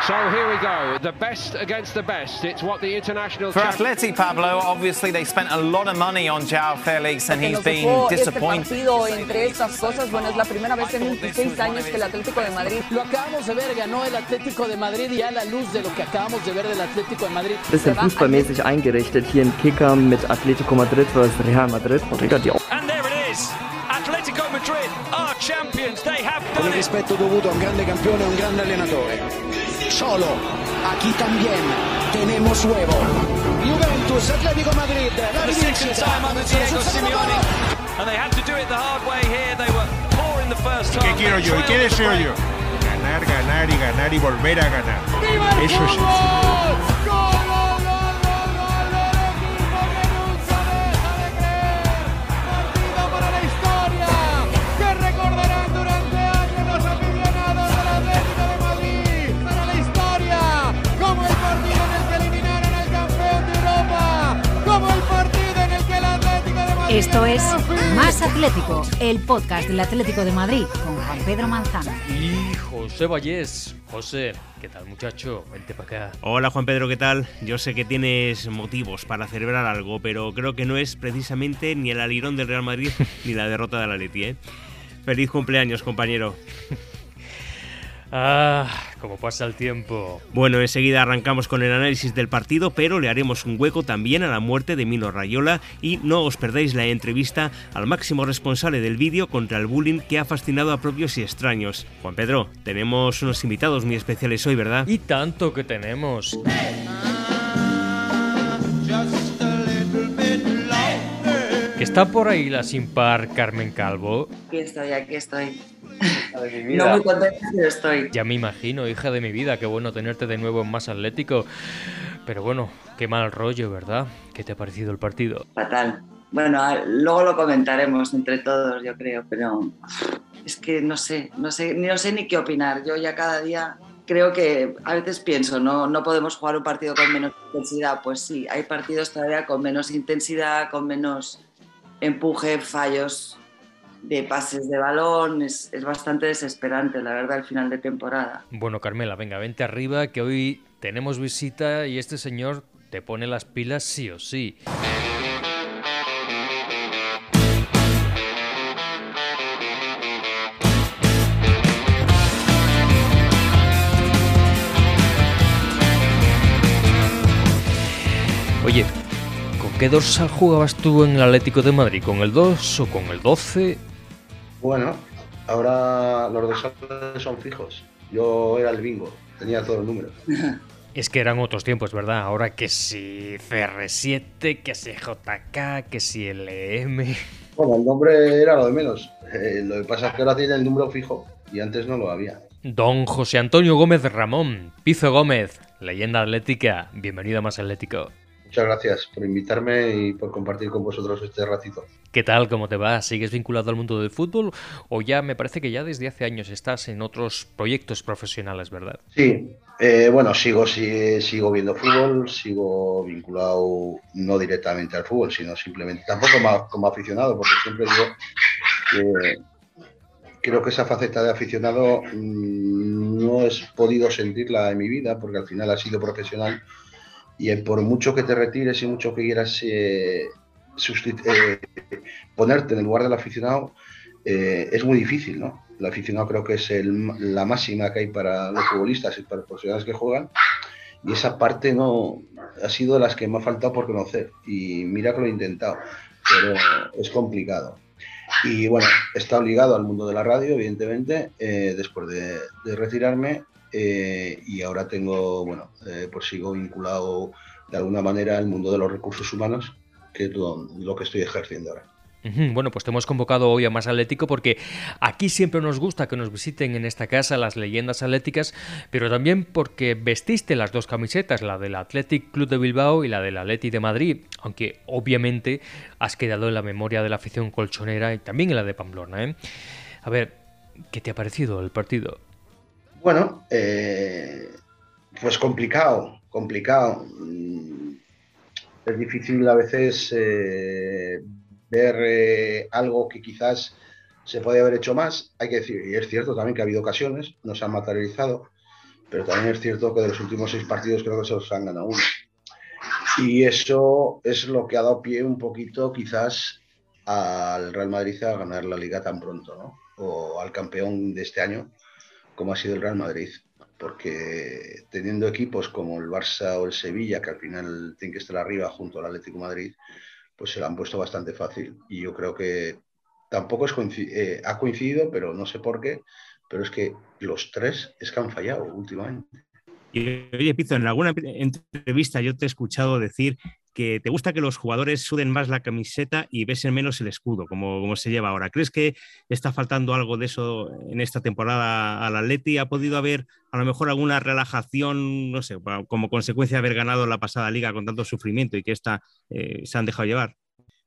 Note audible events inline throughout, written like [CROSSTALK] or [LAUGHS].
For Atleti, Pablo, obviously they spent a lot of money on Joao Felix and he's been Este disappointed. partido, entre estas cosas, bueno, es la primera vez en 26 años que el Atlético de Madrid Lo acabamos de ver, ganó el Atlético de Madrid y a la luz de lo que acabamos de ver del Atlético de Madrid. bisschen fußballmäßig eingerichtet. Hier ein Kicker mit Atletico Madrid versus Real Madrid. And there it is. Atletico Madrid are champions. They have Con done il it. rispetto dovuto a un grande campione e un grande allenatore. Solo, aquí también tenemos huevo. Juventus, Atlético Madrid, la The second rivincita. time under Diego Simeone. And they had to do it the hard way here. They were poor in the first half. ¿Qué quiero yo? ¿Y qué deseo yo? Ganar, ganar y ganar y volver a ganar. Eso es. Esto es Más Atlético, el podcast del Atlético de Madrid con Juan Pedro Manzano. Y José Vallés. José, ¿qué tal muchacho? Vente para acá. Hola Juan Pedro, ¿qué tal? Yo sé que tienes motivos para celebrar algo, pero creo que no es precisamente ni el alirón del Real Madrid [LAUGHS] ni la derrota del Atleti, ¿eh? Feliz cumpleaños, compañero. Ah, cómo pasa el tiempo. Bueno, enseguida arrancamos con el análisis del partido, pero le haremos un hueco también a la muerte de Mino Rayola y no os perdáis la entrevista al máximo responsable del vídeo contra el bullying que ha fascinado a propios y extraños. Juan Pedro, tenemos unos invitados muy especiales hoy, ¿verdad? Y tanto que tenemos. Que está por ahí la sin par Carmen Calvo. Aquí estoy, aquí estoy. No muy contenta, pero estoy. Ya me imagino, hija de mi vida, qué bueno tenerte de nuevo en Más Atlético. Pero bueno, qué mal rollo, ¿verdad? ¿Qué te ha parecido el partido? Fatal. Bueno, luego lo comentaremos entre todos, yo creo, pero es que no sé, no sé, no sé ni qué opinar. Yo ya cada día creo que a veces pienso, no, no podemos jugar un partido con menos intensidad. Pues sí, hay partidos todavía con menos intensidad, con menos empuje, fallos de pases de balón. Es, es bastante desesperante, la verdad, el final de temporada. Bueno, Carmela, venga, vente arriba, que hoy tenemos visita y este señor te pone las pilas sí o sí. Oye, ¿con qué dorsal jugabas tú en el Atlético de Madrid? ¿Con el 2 o con el 12? Bueno, ahora los dorsales son fijos. Yo era el bingo, tenía todos los números. [LAUGHS] Es que eran otros tiempos, ¿verdad? Ahora que si CR7, que si JK, que si LM. Bueno, el nombre era lo de menos. Eh, lo que pasa es que ahora tiene el número fijo y antes no lo había. Don José Antonio Gómez Ramón, Pizo Gómez, leyenda atlética, bienvenido a Más Atlético. Muchas gracias por invitarme y por compartir con vosotros este ratito. ¿Qué tal? ¿Cómo te va? ¿Sigues vinculado al mundo del fútbol? O ya me parece que ya desde hace años estás en otros proyectos profesionales, ¿verdad? Sí, eh, bueno, sigo, sí, sigo viendo fútbol, sigo vinculado no directamente al fútbol, sino simplemente, tampoco como, como aficionado, porque siempre digo que creo que esa faceta de aficionado mm, no he podido sentirla en mi vida, porque al final ha sido profesional y por mucho que te retires y mucho que quieras eh, eh, ponerte en el lugar del aficionado, eh, es muy difícil, ¿no? El aficionado creo que es el- la máxima que hay para los futbolistas y para los profesionales que juegan. Y esa parte no ha sido de las que me ha faltado por conocer. Y mira que lo he intentado, pero es complicado. Y bueno, está obligado al mundo de la radio, evidentemente, eh, después de, de retirarme. Eh, y ahora tengo, bueno, eh, pues sigo vinculado de alguna manera al mundo de los recursos humanos, que es lo, que estoy ejerciendo ahora. Bueno, pues te hemos convocado hoy a Más Atlético porque aquí siempre nos gusta que nos visiten en esta casa las leyendas atléticas, pero también porque vestiste las dos camisetas, la del Athletic Club de Bilbao y la del Atleti de Madrid, aunque obviamente has quedado en la memoria de la afición colchonera y también en la de Pamplona. ¿eh? A ver, ¿qué te ha parecido el partido? Bueno, eh, pues complicado, complicado. Mm, Es difícil a veces eh, ver eh, algo que quizás se podía haber hecho más. Hay que decir, y es cierto también que ha habido ocasiones, no se han materializado, pero también es cierto que de los últimos seis partidos creo que se los han ganado uno. Y eso es lo que ha dado pie un poquito quizás al Real Madrid a ganar la liga tan pronto, ¿no? O al campeón de este año, como ha sido el Real Madrid. Porque teniendo equipos como el Barça o el Sevilla, que al final tienen que estar arriba junto al Atlético Madrid, pues se lo han puesto bastante fácil. Y yo creo que tampoco es eh, ha coincidido, pero no sé por qué, pero es que los tres es que han fallado últimamente. Y oye, Pizo, en alguna entrevista yo te he escuchado decir que te gusta que los jugadores suden más la camiseta y besen menos el escudo, como, como se lleva ahora. ¿Crees que está faltando algo de eso en esta temporada al Atleti? ¿Ha podido haber a lo mejor alguna relajación, no sé, como consecuencia de haber ganado la pasada liga con tanto sufrimiento y que esta eh, se han dejado llevar?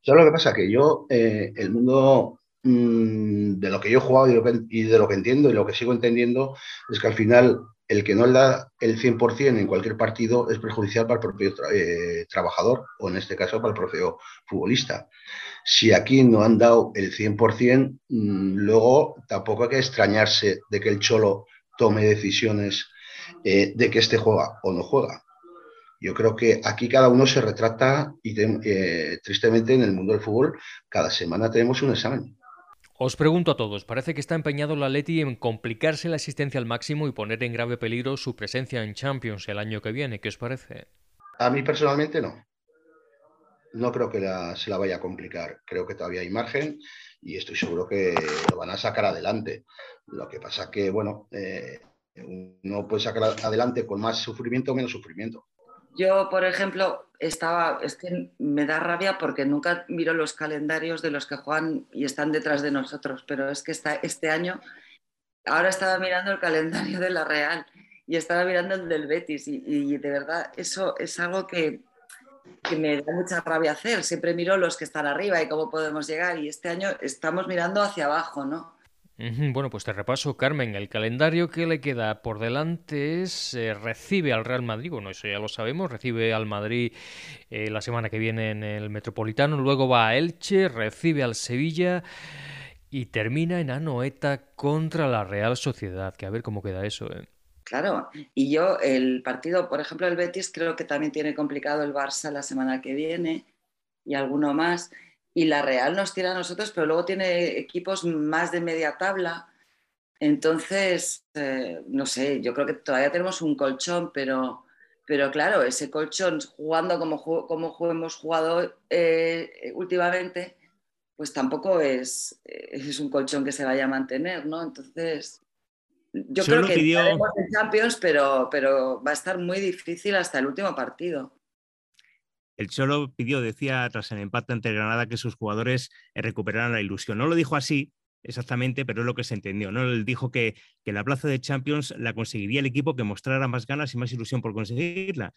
¿Sabes lo que pasa? Que yo, eh, el mundo mm, de lo que yo he jugado y de lo que entiendo y lo que sigo entendiendo es que al final el que no le da el 100% en cualquier partido es perjudicial para el propio eh, trabajador o en este caso para el propio futbolista. Si aquí no han dado el 100%, mm, luego tampoco hay que extrañarse de que el Cholo tome decisiones eh, de que este juega o no juega. Yo creo que aquí cada uno se retrata y eh, tristemente en el mundo del fútbol cada semana tenemos un examen. Os pregunto a todos, parece que está empeñado la Leti en complicarse la asistencia al máximo y poner en grave peligro su presencia en Champions el año que viene. ¿Qué os parece? A mí personalmente no. No creo que se la vaya a complicar. Creo que todavía hay margen y estoy seguro que lo van a sacar adelante. Lo que pasa que, bueno, eh, uno puede sacar adelante con más sufrimiento o menos sufrimiento. Yo, por ejemplo, estaba, es que me da rabia porque nunca miro los calendarios de los que juegan y están detrás de nosotros, pero es que este año, ahora estaba mirando el calendario de la Real y estaba mirando el del Betis y, de verdad eso es algo que, que, me da mucha rabia hacer. Siempre miro los que están arriba y cómo podemos llegar y este año estamos mirando hacia abajo, ¿no? Bueno, pues te repaso, Carmen. El calendario que le queda por delante es eh, recibe al Real Madrid, bueno, eso ya lo sabemos, recibe al Madrid eh, la semana que viene en el Metropolitano, luego va a Elche, recibe al Sevilla y termina en Anoeta contra la Real Sociedad, que a ver cómo queda eso. ¿eh? Claro, y yo el partido, por ejemplo, el Betis creo que también tiene complicado el Barça la semana que viene y alguno más y la Real nos tira a nosotros, pero luego tiene equipos más de media tabla. Entonces, eh, no sé, yo creo que todavía tenemos un colchón, pero, pero claro, ese colchón jugando como, como hemos jugado eh, últimamente, pues tampoco es, es un colchón que se vaya a mantener, ¿no? Entonces, yo creo que pidió... en Champions, pero, pero va a estar muy difícil hasta el último partido. El Cholo pidió, decía, tras el empate ante Granada, que sus jugadores eh, recuperaran la ilusión. No lo dijo así exactamente, pero es lo que se entendió. ¿no? Él dijo que, la plaza de Champions la conseguiría el equipo que mostrara más ganas y más ilusión por conseguirla.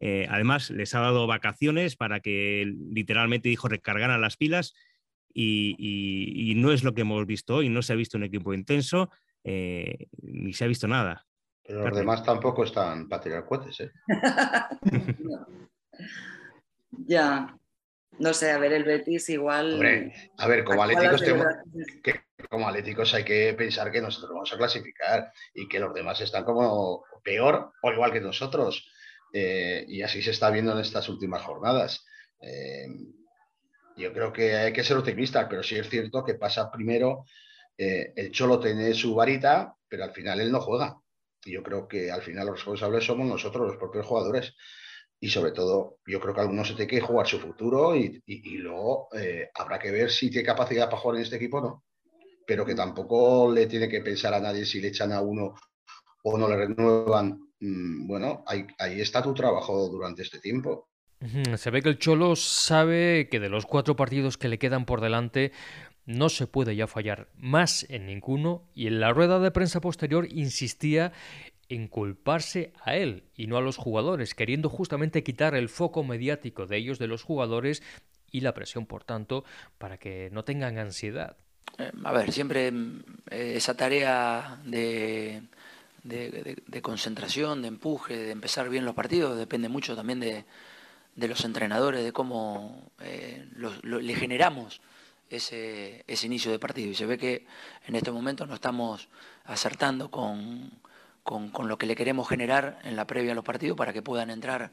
Eh, además, les ha dado vacaciones para que literalmente dijo recargaran las pilas y, no es lo que hemos visto hoy. No se ha visto un equipo intenso eh, ni se ha visto nada. Pero los demás tampoco están para tirar cohetes, ¿eh? [LAUGHS] [LAUGHS] Ya, no sé, a ver, el Betis igual. a ver, como atléticos, como atléticos hay que pensar que nosotros vamos a clasificar y que los demás están como peor o igual que nosotros. Eh, y así se está viendo en estas últimas jornadas. Eh, yo creo que hay que ser optimistas, pero sí es cierto que pasa primero. Eh, el Cholo tiene su varita, pero al final él no juega. Y yo creo que al final los responsables somos nosotros, los propios jugadores y sobre todo yo creo que algunos se tiene que jugar su futuro y, luego eh, habrá que ver si tiene capacidad para jugar en este equipo o no. Pero que tampoco le tiene que pensar a nadie si le echan a uno o no le renuevan. Mm, bueno, ahí, ahí está tu trabajo durante este tiempo. Se ve que el Cholo sabe que de los cuatro partidos que le quedan por delante no se puede ya fallar más en ninguno y en la rueda de prensa posterior insistía inculparse a él y no a los jugadores, queriendo justamente quitar el foco mediático de ellos, de los jugadores, y la presión, por tanto, para que no tengan ansiedad. Eh, a ver, siempre eh, esa tarea de, de, concentración, de empuje, de empezar bien los partidos, depende mucho también de, los entrenadores, de cómo eh, le generamos ese, ese inicio de partido. Y se ve que en este momento no estamos acertando con con, con lo que le queremos generar en la previa a los partidos para que puedan entrar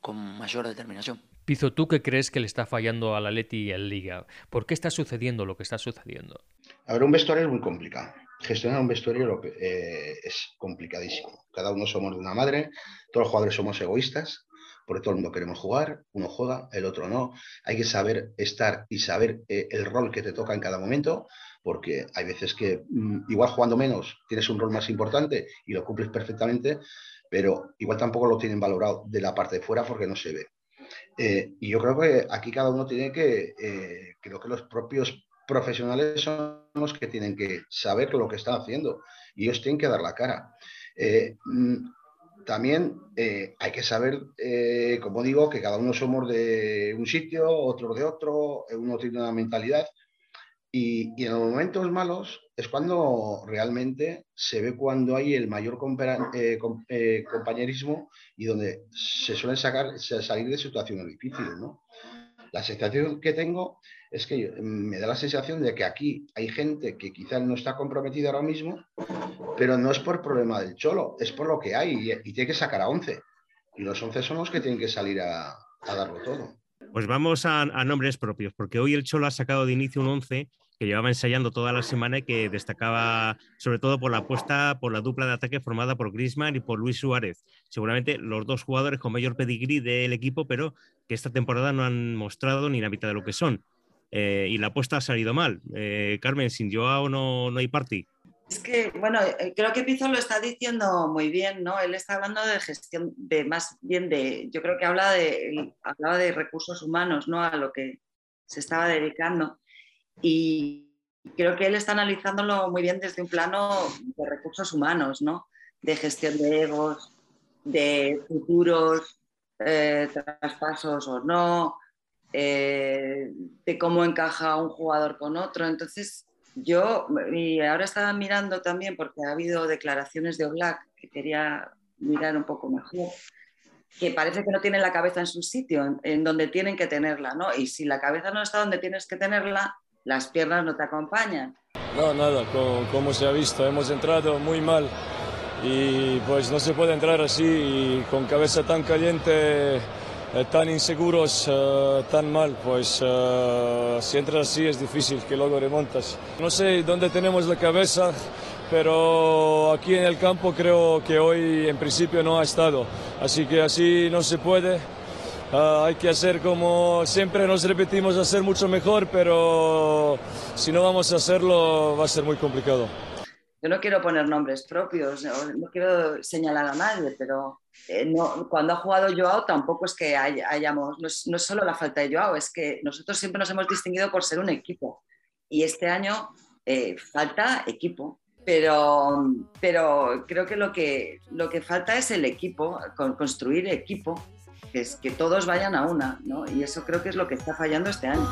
con mayor determinación. Pizo, ¿tú qué crees que le está fallando a la Leti en Liga? ¿Por qué está sucediendo lo que está sucediendo? A ver, un vestuario es muy complicado. Gestionar un vestuario lo que, eh, es complicadísimo. Cada uno somos de una madre, todos los jugadores somos egoístas, porque todo el mundo queremos jugar, uno juega, el otro no. Hay que saber estar y saber eh, el rol que te toca en cada momento, porque hay veces que mm, igual jugando menos tienes un rol más importante y lo cumples perfectamente, pero igual tampoco lo tienen valorado de la parte de fuera porque no se ve. Eh, y yo creo que aquí cada uno tiene que, eh, creo que los propios profesionales son los que tienen que saber lo que están haciendo y ellos tienen que dar la cara. Eh, también hay que saber, como digo, que cada uno somos de un sitio, otro de otro, uno tiene una mentalidad y, en los momentos malos es cuando realmente se ve cuando hay el mayor eh, eh, compañerismo y donde se suelen sacar, salir de situaciones difíciles. ¿no? La sensación que tengo es que me da la sensación de que aquí hay gente que quizás no está comprometida ahora mismo, pero no es por problema del cholo, es por lo que hay y, tiene que sacar a 11. Y los 11 son los que tienen que salir a, darlo todo. Pues vamos a, nombres propios, porque hoy el Cholo ha sacado de inicio un 11 que llevaba ensayando toda la semana y que destacaba sobre todo por la apuesta por la dupla de ataque formada por Griezmann y por Luis Suárez. Seguramente los dos jugadores con mayor pedigrí del equipo, pero que esta temporada no han mostrado ni la mitad de lo que son. Eh, y la apuesta ha salido mal. Eh, Carmen, sin Joao no, no hay party. Es que, bueno, eh, creo que Pizzo lo está diciendo muy bien, ¿no? Él está hablando de gestión, de más bien de, yo creo que habla de, hablaba de recursos humanos, ¿no? A lo que se estaba dedicando. Y creo que él está analizándolo muy bien desde un plano de recursos humanos, ¿no? De gestión de egos, de futuros eh, traspasos o no, eh, de cómo encaja un jugador con otro. Entonces, yo, y ahora estaba mirando también, porque ha habido declaraciones de Oblak que quería mirar un poco mejor, que parece que no tienen la cabeza en su sitio, en, donde tienen que tenerla, ¿no? Y si la cabeza no está donde tienes que tenerla, las piernas no te acompañan. No, nada, como, se ha visto, hemos entrado muy mal y pues no se puede entrar así y con cabeza tan caliente eh, tan inseguros, eh, tan mal, pues eh, si entras así es difícil que luego remontas. No sé dónde tenemos la cabeza, pero aquí en el campo creo que hoy en principio no ha estado. Así que así no se puede. hay que hacer como siempre nos repetimos, hacer mucho mejor, pero si no vamos a hacerlo va a ser muy complicado yo no quiero poner nombres propios, no, quiero señalar a nadie, pero eh, cuando ha jugado Joao tampoco es que hayamos, no es, solo la falta de Joao, es que nosotros siempre nos hemos distinguido por ser un equipo y este año eh, falta equipo. Pero, pero creo que lo, que lo que falta es el equipo, construir equipo, que es que todos vayan a una, ¿no? Y eso creo que es lo que está fallando este año.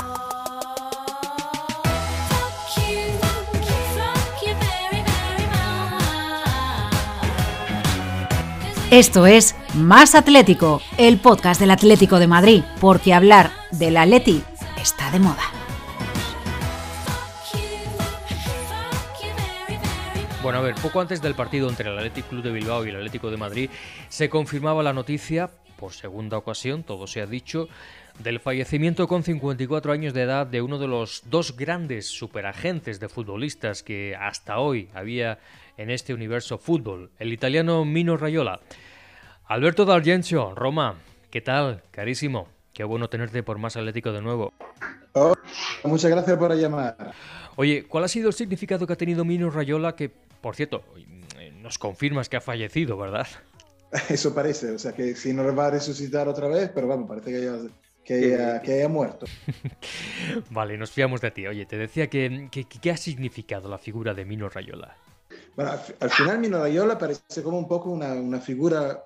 Esto es Más Atlético, el podcast del Atlético de Madrid, porque hablar del Atleti está de moda. Bueno, a ver, poco antes del partido entre el Athletic Club de Bilbao y el Atlético de Madrid se confirmaba la noticia, por segunda ocasión, todo se ha dicho, del fallecimiento con 54 años de edad de uno de los dos grandes superagentes de futbolistas que hasta hoy había en este universo fútbol, el italiano Mino Raiola. Alberto D'Argencio, Roma, ¿qué tal? Carísimo. Qué bueno tenerte por más Atlético de nuevo. Oh, muchas gracias por llamar. Oye, ¿cuál ha sido el significado que ha tenido Mino Rayola? Que, por cierto, nos confirmas que ha fallecido, ¿verdad? [LAUGHS] Eso parece, o sea que si no va a resucitar otra vez, pero vamos, parece que haya, muerto. [LAUGHS] vale, nos fiamos de ti. Oye, te decía que, ¿qué ha significado la figura de Mino Rayola? Bueno, al final Mino Raiola parece como un poco una, una figura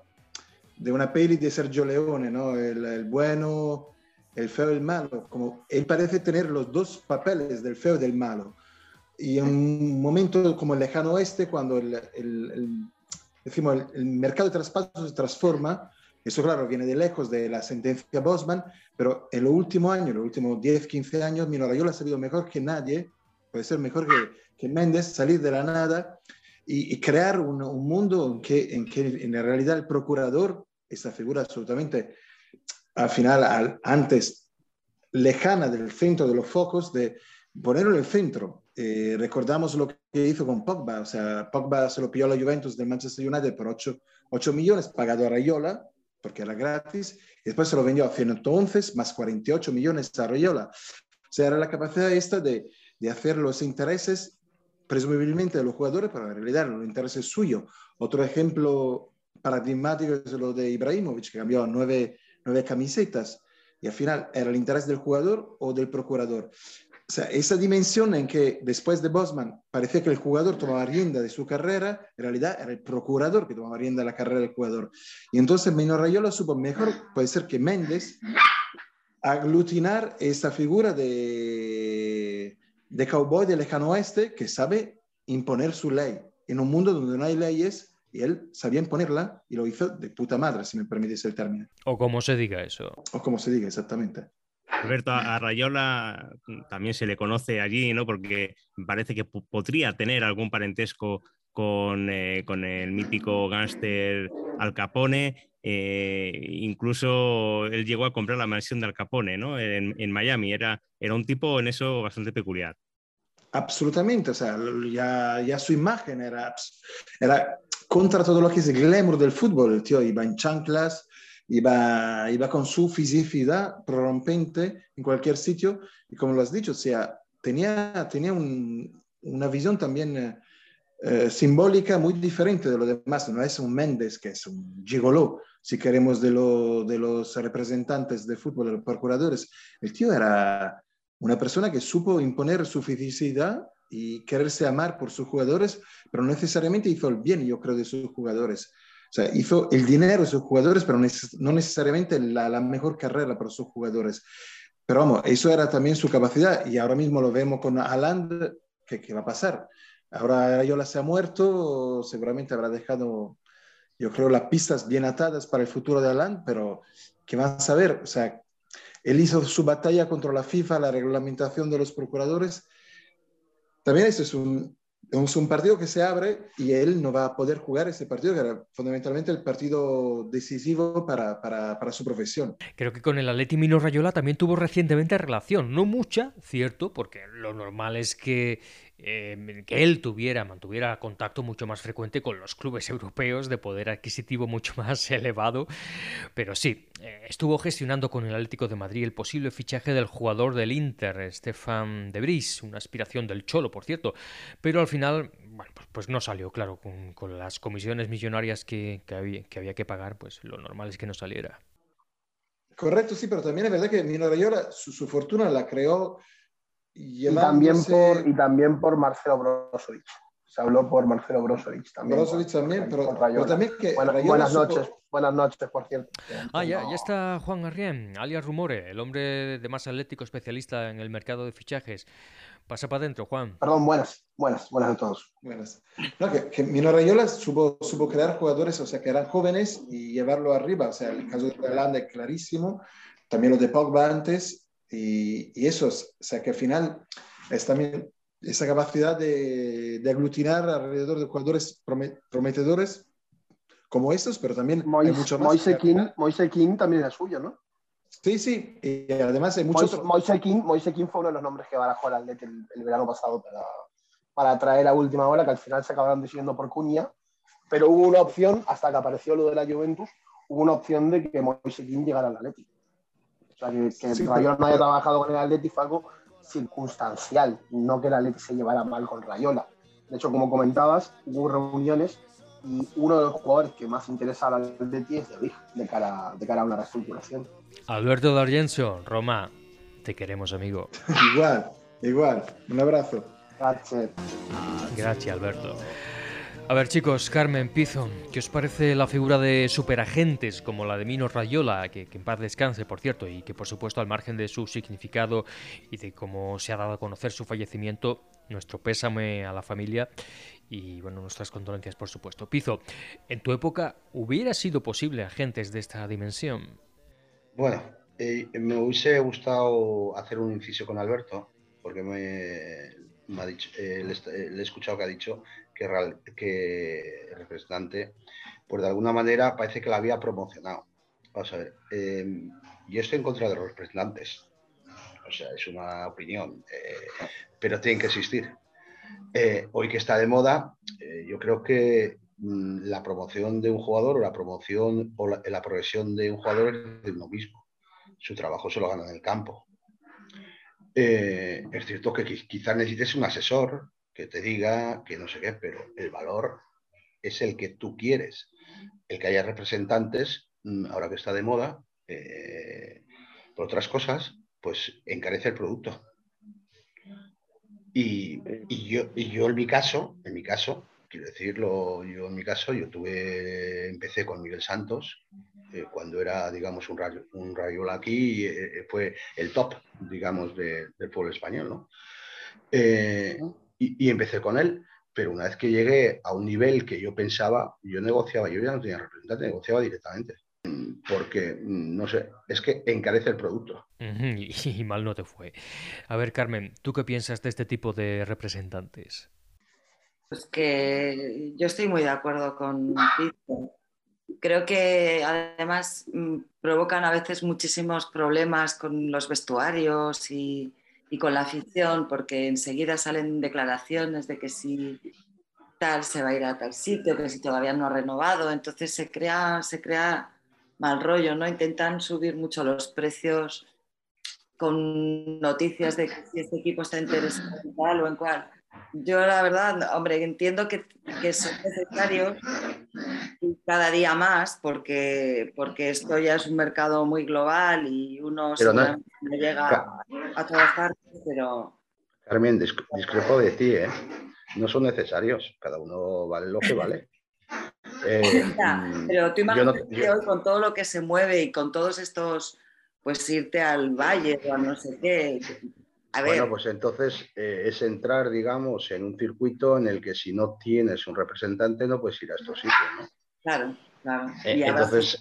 de una peli de Sergio Leone, ¿no? El, el, bueno, el feo y el malo. Como él parece tener los dos papeles del feo y del malo. Y en un momento como el lejano oeste, cuando el, el, decimos, el, mercado de traspasos se transforma, eso claro viene de lejos de la sentencia Bosman, pero en los últimos años, los últimos 10, 15 años, Mino Raiola ha sabido mejor que nadie, puede ser mejor que, que Méndez, salir de la nada y, crear un, mundo en que, en que en realidad el procurador, esta figura absolutamente, al final, antes lejana del centro de los focos, de ponerlo en el centro. Eh, recordamos lo que hizo con Pogba, o sea, Pogba se lo pilló a la Juventus del Manchester United por 8, 8 millones, pagado a Rayola, porque era gratis, y después se lo vendió a 111 más 48 millones a Rayola. O sea, era la capacidad esta de, de hacer los intereses presumiblemente de los jugadores, pero en realidad los intereses suyos. Otro ejemplo paradigmático es lo de Ibrahimovic, que cambió nueve, nueve camisetas y al final era el interés del jugador o del procurador. O sea, esa dimensión en que después de Bosman parecía que el jugador tomaba rienda de su carrera, en realidad era el procurador que tomaba rienda de la carrera del jugador. Y entonces Mino Rayola supo mejor, puede ser que Méndez, aglutinar esta figura de, de cowboy de lejano oeste que sabe imponer su ley en un mundo donde no hay leyes y él sabía imponerla y lo hizo de puta madre, si me permitís el término. O como se diga eso. O como se diga, exactamente. Alberto, a Rayola también se le conoce allí, ¿no? Porque parece que podría tener algún parentesco con, eh, con el mítico gángster Al Capone. Eh, incluso él llegó a comprar la mansión de Al Capone ¿no? en, en, Miami. Era, era un tipo en eso bastante peculiar. Absolutamente, o sea, ya, ya su imagen era, era contra todo lo que es el glamour del fútbol. El tío iba en chanclas, iba, iba con su fisicidad prorrompente en cualquier sitio y como lo has dicho, o sea, tenía, tenía un, una visión también eh, eh, simbólica muy diferente de lo demás. No es un Méndez que es un gigoló, si queremos, de, lo, de los representantes de fútbol, de los procuradores. El tío era una persona que supo imponer su fisicidad y quererse amar por sus jugadores, pero no necesariamente hizo el bien, yo creo, de sus jugadores. O sea, hizo el dinero de sus jugadores, pero no necesariamente la, la mejor carrera para sus jugadores. Pero vamos, eso era también su capacidad y ahora mismo lo vemos con Aland, ¿qué, qué va a pasar? Ahora Ayola se ha muerto, seguramente habrá dejado, yo creo, las pistas bien atadas para el futuro de Alan, pero ¿qué van a saber? O sea, él hizo su batalla contra la FIFA, la reglamentación de los procuradores. También eso es un, es un partido que se abre y él no va a poder jugar ese partido, que era fundamentalmente el partido decisivo para, para, para su profesión. Creo que con el Atleti Mino Rayola también tuvo recientemente relación, no mucha, cierto, porque lo normal es que Em, que él tuviera, mantuviera contacto mucho más frecuente con los clubes europeos de poder adquisitivo mucho [LAUGHS] más elevado. Pero sí, eh, estuvo gestionando con el Atlético de Madrid el posible fichaje del jugador del Inter, Stefan de Vries, una aspiración del Cholo, por cierto. Pero al final, bueno, pues, pues no salió, claro, con, las comisiones millonarias que, había, que había que pagar, pues lo normal es que no saliera. Correcto, sí, pero también es verdad que Mino Rayola su, su fortuna la creó y también, por, y también por Marcelo Brozovic. Se habló por Marcelo Brozovic también. Brozovic también, pero, también que buenas, noches, buenas noches, por cierto. Ah, ya, ya está Juan Arrién, alias Rumore, el hombre de más atlético especialista en el mercado de fichajes. Pasa para adentro, Juan. Perdón, buenas, buenas, buenas a todos. Buenas. No, que, que Mino Rayola supo, supo, crear jugadores, o sea, que eran jóvenes y llevarlo arriba. O sea, el caso de Holanda es clarísimo. También lo de Pogba antes y, eso, o sea que al final es también esa capacidad de, de aglutinar alrededor de jugadores prometedores como estos, pero también hay mucho más. Moise King, Moise King también es suyo, ¿no? Sí, sí, y además hay muchos... Moise, King, Moise King fue uno de los nombres que barajó el Atleti el, el verano pasado para, para traer a última hora, que al final se acabaron decidiendo por Cuña, pero hubo una opción, hasta que apareció lo de la Juventus, hubo una opción de que Moise King llegara al Atleti sea, que, que Rayola no haya trabajado con el Atleti fue algo circunstancial, no que el Atleti se llevara mal con Rayola. De hecho, como comentabas, hubo reuniones y uno de los jugadores que más interesa al Atleti es de de cara, de cara a una reestructuración. Alberto D'Argenzo, Roma, te queremos, amigo. igual, igual. Un abrazo. Gracias. Gracias, Alberto. A ver chicos, Carmen Pizo, ¿qué os parece la figura de superagentes como la de Mino Rayola, que, en paz descanse, por cierto, y que por supuesto al margen de su significado y de cómo se ha dado a conocer su fallecimiento, nuestro pésame a la familia y bueno, nuestras condolencias por supuesto. Pizo, ¿en tu época hubiera sido posible agentes de esta dimensión? Bueno, eh, me hubiese gustado hacer un inciso con Alberto, porque me, ha dicho, eh, le, he escuchado que ha dicho que, representante, pues de alguna manera parece que la había promocionado. Vamos a ver, eh, yo estoy en contra de los representantes, o sea, es una opinión, eh, pero tienen que existir. Eh, hoy que está de moda, yo creo que mm, la promoción de un jugador o la promoción o la, progresión de un jugador es de uno mismo. Su trabajo se lo gana en el campo. es cierto que quizás necesites un asesor que te diga que no sé qué, pero el valor es el que tú quieres. El que haya representantes, mm, ahora que está de moda, eh, por otras cosas, pues encarece el producto. Y, yo, yo en mi caso, en mi caso, quiero decirlo, yo en mi caso, yo tuve, empecé con Miguel Santos, eh, cuando era, digamos, un, rayo, un rayola aquí, eh, fue el top, digamos, del pueblo español, ¿no? Y, empecé con él, pero una vez que llegué a un nivel que yo pensaba, yo negociaba, yo ya no tenía representante, negociaba directamente. Porque, no sé, es que encarece el producto. [LAUGHS] y, mal no te fue. A ver, Carmen, ¿tú qué piensas de este tipo de representantes? Pues que yo estoy muy de acuerdo con Pito. Creo que además mm, provocan a veces muchísimos problemas con los vestuarios y, y con la afición, porque enseguida salen declaraciones de que si tal se va a ir a tal sitio, que si todavía no ha renovado, entonces se crea, se crea mal rollo, ¿no? Intentan subir mucho los precios con noticias de que si este equipo está interesado en tal o en cual. Yo la verdad, hombre, entiendo que, que son necesarios cada día más porque, porque esto ya es un mercado muy global y uno no, llega a, todas partes, pero... Carmen, discrepo de ti, ¿eh? No son necesarios, cada uno vale lo que vale. [LAUGHS] Eh, mm, pero tú imagínate hoy con todo lo que se mueve y con todos estos, pues irte al valle o a no sé qué, bueno, pues entonces eh, es entrar, digamos, en un circuito en el que si no tienes un representante no puedes ir a estos sitios, ¿no? Claro, claro. Eh, entonces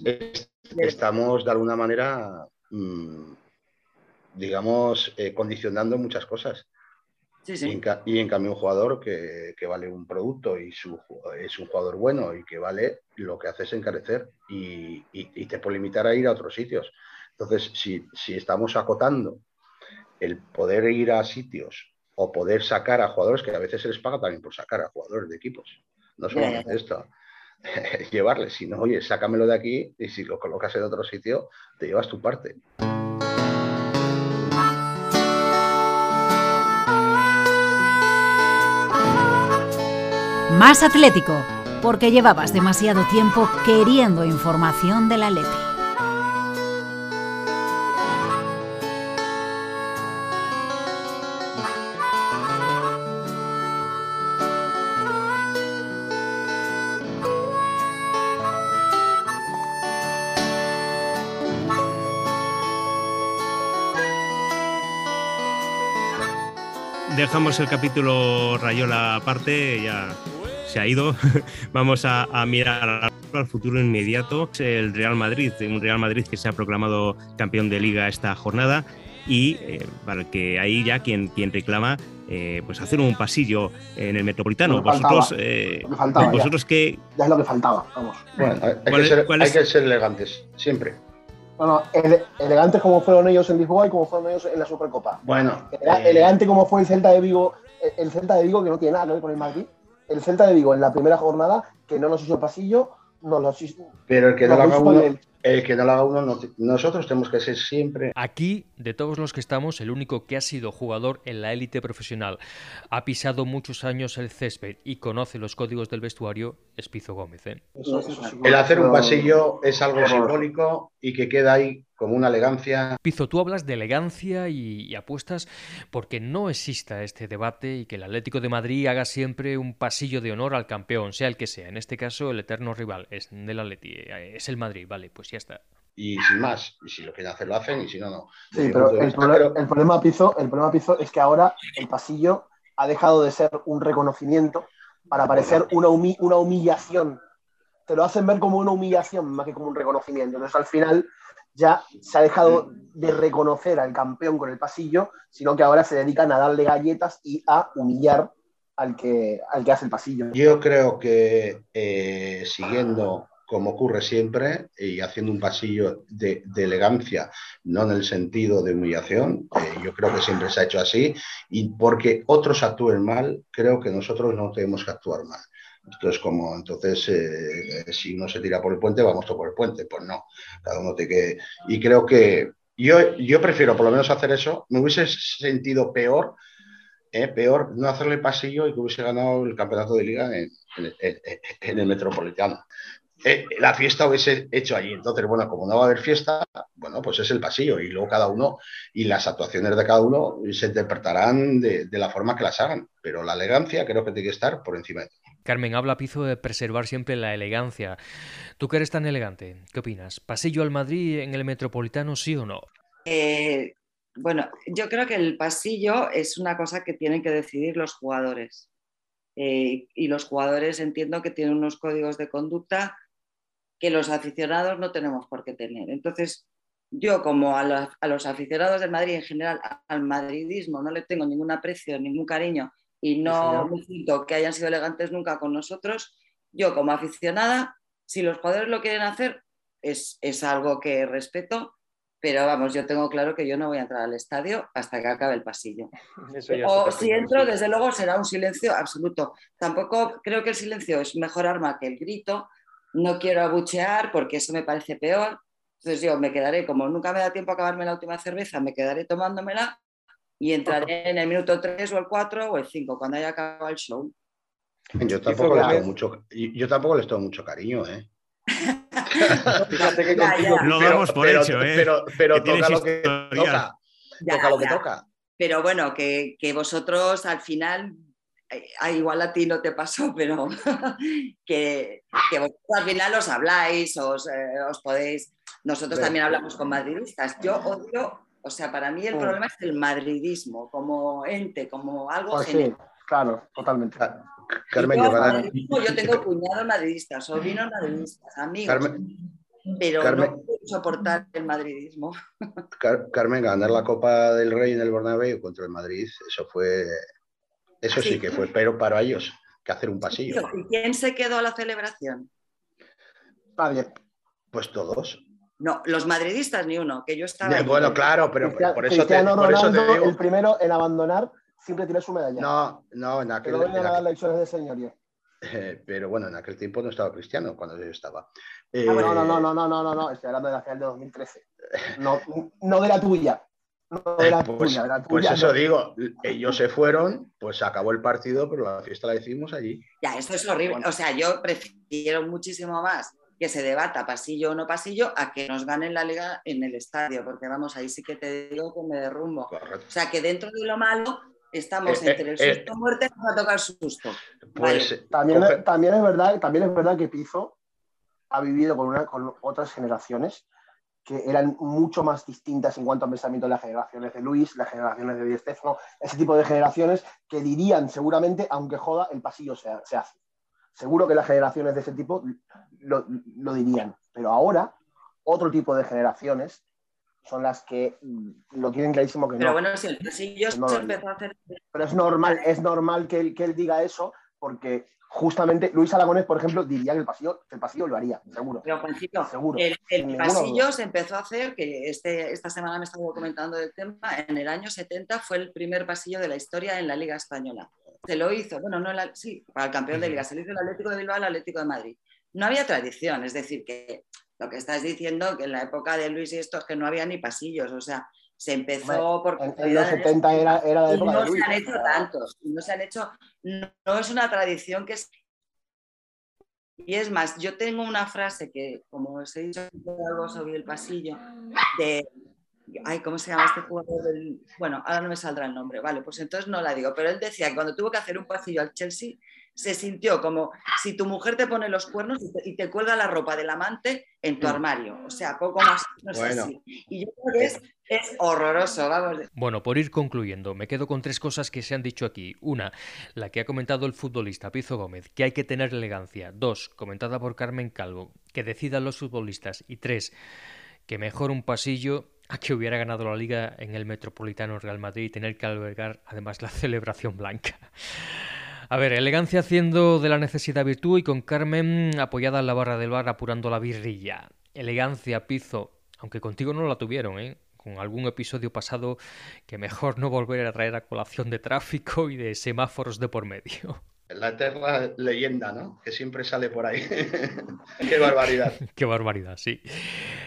estamos de alguna manera, mm, digamos, eh, condicionando muchas cosas. Sí, sí. Y, en, cambio un jugador que, vale un producto y su, es un jugador bueno y que vale, lo que hace es encarecer y, te puede limitar a ir a otros sitios. Entonces, si, si estamos acotando el poder ir a sitios o poder sacar a jugadores, que a veces se les paga también por sacar a jugadores de equipos. No solamente esto, [LAUGHS] llevarles, sino, oye, sácamelo de aquí y si lo colocas en otro sitio, te llevas tu parte. Más Atlético, porque llevabas demasiado tiempo queriendo información de la Leti. Dejamos el capítulo Rayola aparte, ya se ha ido. [LAUGHS] Vamos a, mirar al futuro inmediato. El Real Madrid, un Real Madrid que se ha proclamado campeón de liga esta jornada y eh, para que ahí ya quien, quien reclama eh, pues hacer un pasillo en el metropolitano. vosotros, eh, vosotros que ya es lo que faltaba, vamos. Bueno, hay que ser elegantes, siempre. Bueno, elegantes como fueron ellos en Lisboa y como fueron ellos en la Supercopa. Bueno. elegante como fue el Celta de Vigo, el Celta de Vigo que no tiene nada que ver con el Madrid. El Celta de Vigo en la primera jornada, que no nos hizo pasillo, nos lo hizo. Pero el que no lo haga uno, el que no lo haga uno, nosotros tenemos que ser siempre. Aquí, de todos los que estamos, el único que ha sido jugador en la élite profesional, ha pisado muchos años el césped y conoce los códigos del vestuario, es Pizo Gómez. ¿eh? el hacer un pasillo es algo simbólico y que queda ahí como una elegancia. Pizo, tú hablas de elegancia y, apuestas porque no exista este debate y que el Atlético de Madrid haga siempre un pasillo de honor al campeón, sea el que sea. En este caso, el eterno rival es del Atleti, eh, es el Madrid, vale, pues ya está. Y sin más, y si lo quieren hacer, lo hacen, y si no, no. Sí, pero el, problema, Pizo, el problema, Pizo, es que ahora el pasillo ha dejado de ser un reconocimiento para parecer una, una humillación. Te lo hacen ver como una humillación más que como un reconocimiento. Entonces, al final, ya se ha dejado de reconocer al campeón con el pasillo, sino que ahora se dedican a darle galletas y a humillar al que, al que hace el pasillo. Yo creo que eh, siguiendo como ocurre siempre, y haciendo un pasillo de, elegancia, no en el sentido de humillación, eh, yo creo que siempre se ha hecho así, y porque otros actúen mal, creo que nosotros no tenemos que actuar mal. Entonces, como entonces, eh, si uno se tira por el puente, vamos por el puente. Pues no, cada uno tiene que. Y creo que yo, yo prefiero por lo menos hacer eso. Me hubiese sentido peor, eh, peor no hacerle pasillo y que hubiese ganado el campeonato de liga en, en el Metropolitano. Eh, la fiesta hubiese hecho allí. Entonces, bueno, como no va a haber fiesta, bueno, pues es el pasillo y luego cada uno y las actuaciones de cada uno se interpretarán de, la forma que las hagan, pero la elegancia creo que tiene que estar por encima de todo. Carmen, habla Pizo de preservar siempre la elegancia. Tú que eres tan elegante, ¿qué opinas? ¿Pasillo al Madrid en el Metropolitano, sí o no? Eh, bueno, yo creo que el pasillo es una cosa que tienen que decidir los jugadores. Eh, y los jugadores entiendo que tienen unos códigos de conducta que los aficionados no tenemos por qué tener. Entonces, yo como a los, aficionados del Madrid en general, al madridismo, no le tengo ningún aprecio, ningún cariño y no me siento que hayan sido elegantes nunca con nosotros, yo como aficionada, si los jugadores lo quieren hacer, es, es algo que respeto, pero vamos, yo tengo claro que yo no voy a entrar al estadio hasta que acabe el pasillo. [LAUGHS] o si entro, desde luego será un silencio absoluto. Tampoco creo que el silencio es mejor arma que el grito, no quiero abuchear porque eso me parece peor. Entonces yo me quedaré, como nunca me da tiempo a acabarme la última cerveza, me quedaré tomándomela y entraré en el minuto 3 o el 4 o el 5 cuando haya acabado el show. Yo tampoco, les tengo mucho, yo tampoco les tengo mucho cariño, ¿eh? [LAUGHS] Fíjate que Lo damos por hecho, ¿eh? Pero, pero toca lo que toca. toca lo que toca. Pero bueno, que, que vosotros al final Ah, igual a ti no te pasó, [LAUGHS] pero que, vosotros al final os habláis, os, eh, podéis. Nosotros también hablamos con madridistas. Yo odio, o sea, para mí el mm. problema es el madridismo como ente, como algo pues sí, claro, totalmente. Carmen, yo, yo, tengo cuñados madridistas, sobrinos madridistas, amigos. pero no puedo soportar el madridismo. Carmen, ganar la Copa del Rey en el Bernabéu contra el Madrid, eso fue eso sí, que fue, pero para ellos, que hacer un pasillo. ¿Y quién se quedó a la celebración? Nadie. Pues todos. No, los madridistas ni uno, que yo estaba. bueno, claro, pero por, eso te, por, eso te, digo... El primero en abandonar siempre tiene su medalla. No, no, en aquel. Lecciones de señoría. Eh, pero bueno, en aquel tiempo no estaba cristiano cuando yo estaba. Eh... no, no, no, no, no, no, no, estoy hablando de la final de 2013. No, no de la tuya. Eh, pues, pues eso digo, ellos se fueron, pues acabó el partido, pero la fiesta la hicimos allí. Ya, esto es horrible. O sea, yo prefiero muchísimo más que se debata pasillo o no pasillo a que nos ganen la liga en el estadio, porque vamos, ahí sí que te digo que me derrumbo. O sea, que dentro de lo malo estamos eh, entre el eh, susto muerte y nos va a tocar susto. Pues también, también, es verdad, también es verdad que Pizo ha vivido con, una, con otras generaciones que eran mucho más distintas en cuanto al pensamiento las generaciones de Luis, las generaciones de Di Stefano, ese tipo de generaciones que dirían seguramente, aunque joda, el pasillo se, hace. Seguro que las generaciones de ese tipo lo, dirían, pero ahora otro tipo de generaciones son las que mm, lo tienen clarísimo que no. Pero bueno, si el pasillo se empezó a hacer... Pero es normal, es normal que que él diga eso porque justamente Luis Aragonés, por ejemplo, diría que el pasillo, el pasillo lo haría, seguro. Pero Juancito, seguro. el, pasillo se empezó a hacer, que este, esta semana me estaba comentando del tema, en el año 70 fue el primer pasillo de la historia en la Liga Española. Se lo hizo, bueno, no la, sí, para el campeón de Liga, se lo hizo el Atlético de Bilbao al Atlético de Madrid. No había tradición, es decir, que lo que estás diciendo, que en la época de Luis y esto es que no había ni pasillos, o sea, se empezó por... En, los 70 era, era de época no se han hecho tantos, no se han hecho... No, es una tradición que... Es... Y es más, yo tengo una frase que, como os he dicho algo sobre el pasillo, de... Ay, ¿cómo se llama este jugador del...? Bueno, ahora no me saldrá el nombre, vale, pues entonces no la digo, pero él decía que cuando tuvo que hacer un pasillo al Chelsea, se sintió como si tu mujer te pone los cuernos y te, cuelga la ropa del amante en tu mm. armario. O sea, poco más. No así. Y yo creo que es, es, horroroso, vamos. Bueno, por ir concluyendo, me quedo con tres cosas que se han dicho aquí. Una, la que ha comentado el futbolista Pizo Gómez, que hay que tener elegancia. Dos, comentada por Carmen Calvo, que decidan los futbolistas. Y tres, que mejor un pasillo a que hubiera ganado la liga en el Metropolitano Real Madrid y tener que albergar además la [LAUGHS] celebración blanca. A ver, elegancia haciendo de la necesidad virtud y con Carmen apoyada en la barra del bar apurando la birrilla. Elegancia, pizo, aunque contigo no la tuvieron, ¿eh? Con algún episodio pasado que mejor no volver a traer a colación de tráfico y de semáforos de por medio. La eterna leyenda, ¿no? Que siempre sale por ahí. [LAUGHS] Qué barbaridad. [LAUGHS] Qué barbaridad, sí.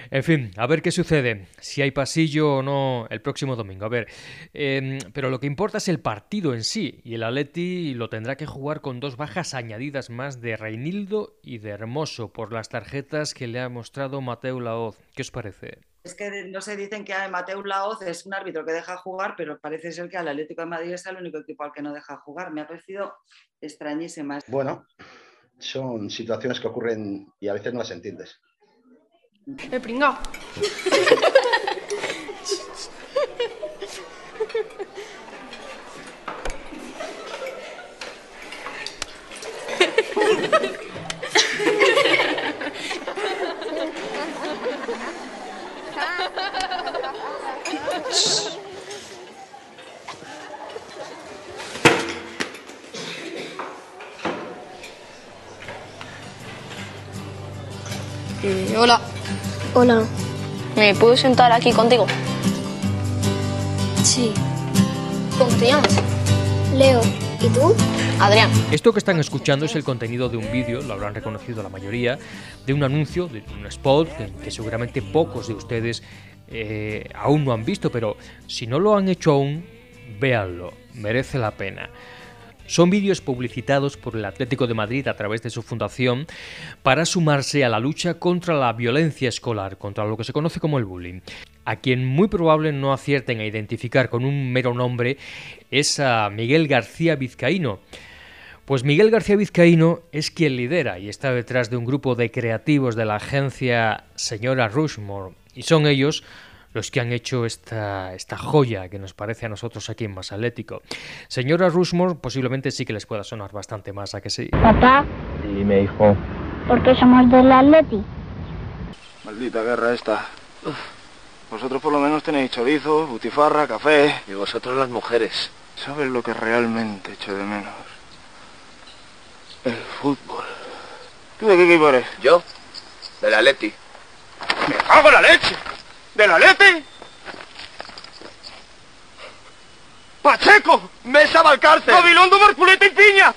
En fin, a ver qué sucede, si hay pasillo o no el próximo domingo. A ver, em, pero lo que importa es el partido en sí, y el Atleti lo tendrá que jugar con dos bajas añadidas más de Reinildo y de Hermoso por las tarjetas que le ha mostrado Mateo Laoz. ¿Qué os parece? Es que no se dicen que Mateo Laoz es un árbitro que deja jugar, pero parece ser que al Atlético de Madrid es el único equipo al que no deja jugar. Me ha parecido extrañísimas. Bueno, son situaciones que ocurren y a veces no las entiendes. El pringao. [LAUGHS] Eh, hola. Hola. ¿Me puedo sentar aquí contigo? Sí. ¿Cómo te llamas? Leo. ¿Y tú? Adrián. Esto que están escuchando es el contenido de un vídeo, lo habrán reconocido la mayoría, de un anuncio, de un spot que, que seguramente pocos de ustedes eh, aún no han visto, pero si no lo han hecho aún, véanlo, merece la pena. Son vídeos publicitados por el Atlético de Madrid a través de su fundación para sumarse a la lucha contra la violencia escolar, contra lo que se conoce como el bullying. A quien muy probable no acierten a identificar con un mero nombre es a Miguel García Vizcaíno. Pues Miguel García Vizcaíno es quien lidera y está detrás de un grupo de creativos de la agencia Señora Rushmore. Y son ellos los que han hecho esta, esta joya que nos parece a nosotros aquí en Más Atlético. Señora Rushmore posiblemente sí que les pueda sonar bastante más, ¿a que sí? Papá. Dime, hijo. ¿Por qué somos del Atleti? Maldita guerra esta. Vosotros por lo menos tenéis chorizo, butifarra, café. Y vosotros las mujeres. ¿Sabes lo que realmente echo de menos? El fútbol. ¿Tú de qué equipo eres? ¿Yo? Del Atleti. ¡Me cago en la leche! ¿Del Atleti? ¡Pacheco! ¡Mesa Valcárcel! ¡Gabilondo, Marculeta y Piña!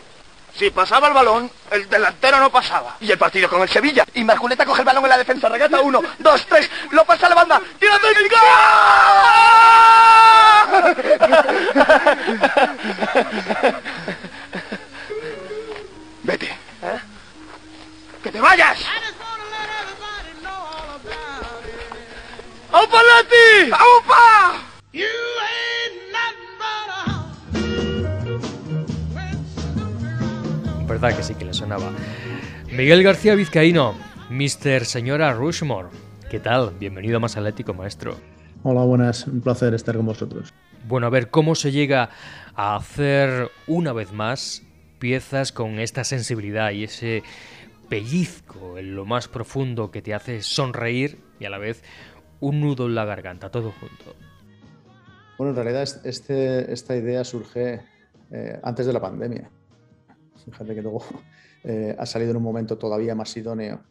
Si pasaba el balón, el delantero no pasaba. ¿Y el partido con el Sevilla? Y Marculeta coge el balón en la defensa, regata uno, [LAUGHS] dos, tres, lo pasa a la banda, tira del [LAUGHS] Vete. ¿Eh? ¡Que te vayas! ¡Aupa Leti! ¡Aupa! Verdad que sí que le sonaba. Miguel García Vizcaíno, Mr. Señora Rushmore. ¿Qué tal? Bienvenido a Más Atlético, maestro. Hola, buenas. Un placer estar con vosotros. Bueno, a ver, ¿cómo se llega a hacer una vez más piezas con esta sensibilidad y ese pellizco en lo más profundo que te hace sonreír y a la vez un nudo en la garganta, todo junto? Bueno, en realidad este, esta idea surge eh, antes de la pandemia. Fíjate que luego [LAUGHS] eh, ha salido en un momento todavía más idóneo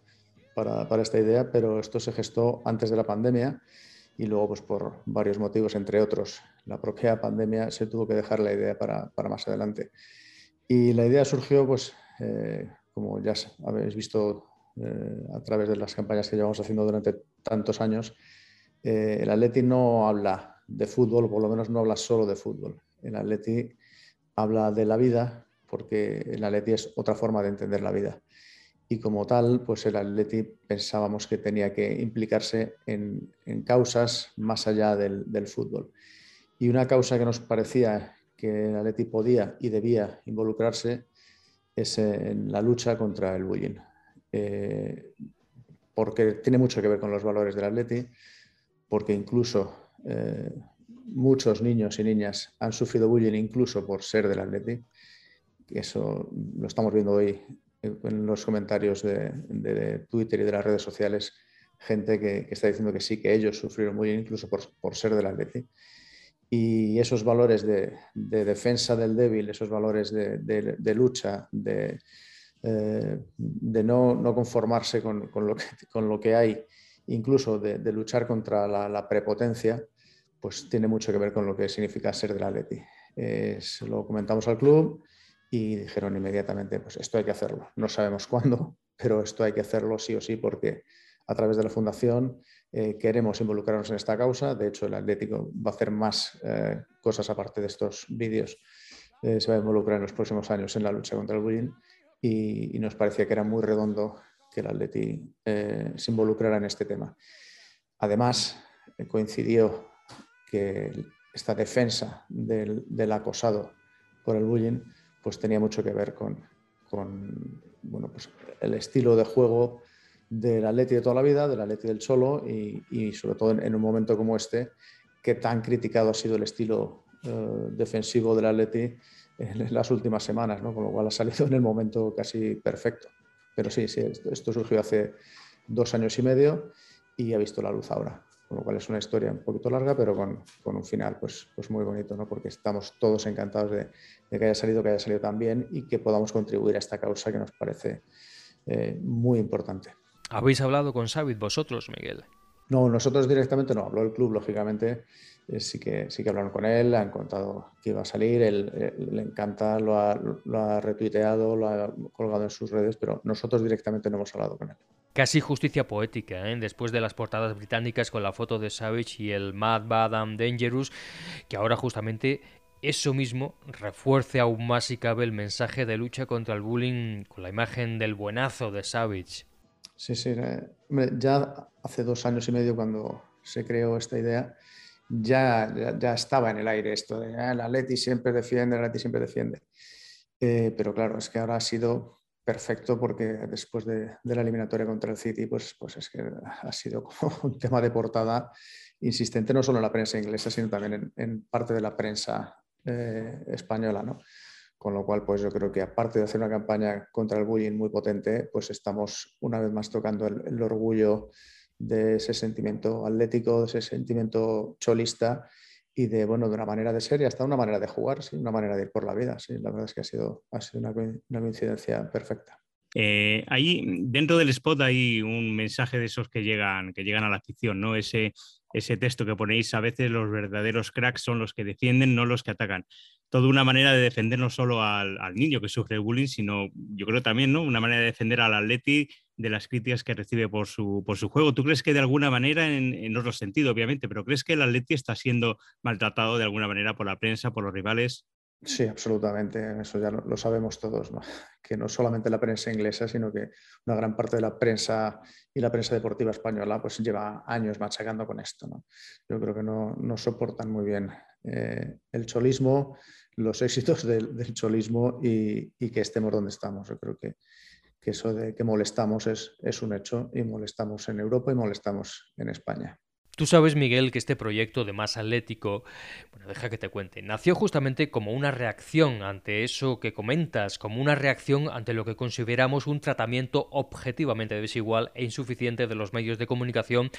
para, esta idea, pero esto se gestó antes de la pandemia y luego, pues por varios motivos, entre otros, la propia pandemia se tuvo que dejar la idea para, para más adelante. Y la idea surgió, pues, eh, como ya habéis visto eh, a través de las campañas que llevamos haciendo durante tantos años, eh, el Atleti no habla de fútbol, o por lo menos no habla solo de fútbol. El Atleti habla de la vida, porque el Atleti es otra forma de entender la vida. Y como tal, pues el Atleti pensábamos que tenía que implicarse en, en causas más allá del, del, fútbol. Y una causa que nos parecía que el Atleti podía y debía involucrarse es en la lucha contra el bullying. Eh, porque tiene mucho que ver con los valores del Atleti, porque incluso eh, muchos niños y niñas han sufrido bullying incluso por ser del Atleti. Eso lo estamos viendo hoy en los comentarios de, de, Twitter y de las redes sociales, gente que, que, está diciendo que sí, que ellos sufrieron bullying incluso por, por ser del Atleti. Y esos valores de, defensa del débil, esos valores de, lucha, de, eh, de no, no, conformarse con, con, lo que, [LAUGHS] con, lo que, hay, incluso de, luchar contra la, prepotencia, pues tiene mucho que ver con lo que significa ser del Atleti. Se lo comentamos al club y dijeron inmediatamente, pues esto hay que hacerlo. No sabemos [LAUGHS] cuándo, pero esto hay que hacerlo sí o sí porque a través de la fundación eh, queremos involucrarnos en esta causa. De hecho, el Atlético va a hacer más eh, cosas aparte de estos vídeos. Eh, se va a involucrar en los próximos años en la lucha contra el bullying y, nos parecía que era muy redondo que el Atleti se involucrara en este tema. Además, coincidió que esta defensa del, acosado por el bullying pues tenía mucho que ver con, con bueno, pues el estilo de juego del Atleti de toda la vida, del Atleti del Cholo y, sobre todo en, un momento como este, que tan criticado ha sido el estilo eh, defensivo del Atleti en las últimas semanas, ¿no? con lo cual ha salido en el momento casi perfecto. Pero sí, sí, esto, surgió hace dos años y medio y ha visto la luz ahora, con lo cual es una historia un poquito larga, pero con, con un final pues, pues muy bonito, ¿no? porque estamos todos encantados de, de, que haya salido, que haya salido tan bien y que podamos contribuir a esta causa que nos parece eh, muy importante. ¿Habéis hablado con Xavi vosotros, Miguel? No, nosotros directamente no, habló el club, lógicamente. Eh, sí, que, sí que hablaron con él, han contado que iba a salir, él, le encanta, lo ha, lo ha, retuiteado, lo ha colgado en sus redes, pero nosotros directamente no hemos hablado con él. Casi justicia poética, ¿eh? después de las portadas británicas con la foto de Savage y el Mad Bad and Dangerous, que ahora justamente eso mismo refuerce aún más si cabe el mensaje de lucha contra el bullying con la imagen del buenazo de Savage. Sí, sí. Eh, ya hace dos años y medio cuando se creó esta idea, ya, ya, estaba en el aire esto de ah, la Leti siempre defiende, la Leti siempre defiende. Eh, pero claro, es que ahora ha sido perfecto porque después de, la eliminatoria contra el City, pues, pues es que ha sido como [LAUGHS] un tema de portada insistente no solo en la prensa inglesa, sino también en, parte de la prensa eh, española, ¿no? Con lo cual, pues yo creo que aparte de hacer una campaña contra el bullying muy potente, pues estamos una vez más tocando el, orgullo de ese sentimiento atlético, de ese sentimiento cholista y de, bueno, de una manera de ser y hasta una manera de jugar, ¿sí? una manera de ir por la vida. Sí, la verdad es que ha sido, ha sido una, coincidencia perfecta. Eh, ahí dentro del spot hay un mensaje de esos que llegan, que llegan a la afición, ¿no? Ese, ese texto que ponéis, a veces los verdaderos cracks son los que defienden, no los que atacan. Toda una manera de defender no solo al, niño que sufre bullying, sino yo creo también, ¿no? Una manera de defender al atleti de las críticas que recibe por su, por su juego. ¿Tú crees que de alguna manera, en, en otro sentido, obviamente, pero crees que el atleti está siendo maltratado de alguna manera por la prensa, por los rivales? Sí, absolutamente. Eso ya lo, sabemos todos, [LAUGHS] que no solamente la prensa inglesa, sino que una gran parte de la prensa y la prensa deportiva española pues lleva años machacando con esto. Yo creo que no, soportan muy bien eh, el cholismo, los [LAUGHS] éxitos del, cholismo y, que estemos donde estamos. Yo creo que, eso de que molestamos es, es un hecho y molestamos en Europa y molestamos en España. Tú sabes, Miguel, que este proyecto de más atlético, bueno, deja que te cuente, nació justamente como una reacción ante eso que comentas, como una reacción ante lo que consideramos un tratamiento objetivamente desigual e insuficiente de los medios de comunicación